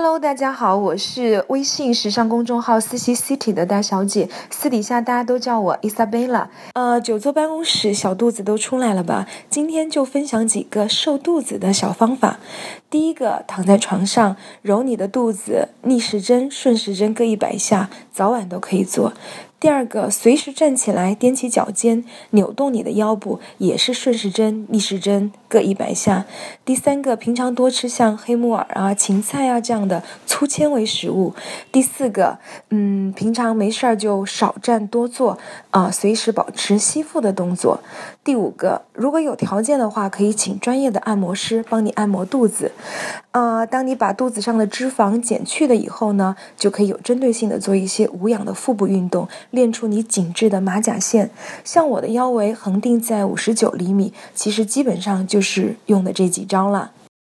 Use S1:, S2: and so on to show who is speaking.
S1: Hello，大家好，我是微信时尚公众号 CC City 的大小姐，私底下大家都叫我 Isabella。呃，久坐办公室，小肚子都出来了吧？今天就分享几个瘦肚子的小方法。第一个，躺在床上揉你的肚子，逆时针、顺时针各一百下，早晚都可以做。第二个，随时站起来，踮起脚尖，扭动你的腰部，也是顺时针、逆时针各一百下。第三个，平常多吃像黑木耳啊、芹菜啊这样的粗纤维食物。第四个，嗯，平常没事儿就少站多坐啊，随时保持吸腹的动作。第五个，如果有条件的话，可以请专业的按摩师帮你按摩肚子。啊，当你把肚子上的脂肪减去了以后呢，就可以有针对性的做一些无氧的腹部运动。练出你紧致的马甲线，像我的腰围恒定在五十九厘米，其实基本上就是用的这几招了。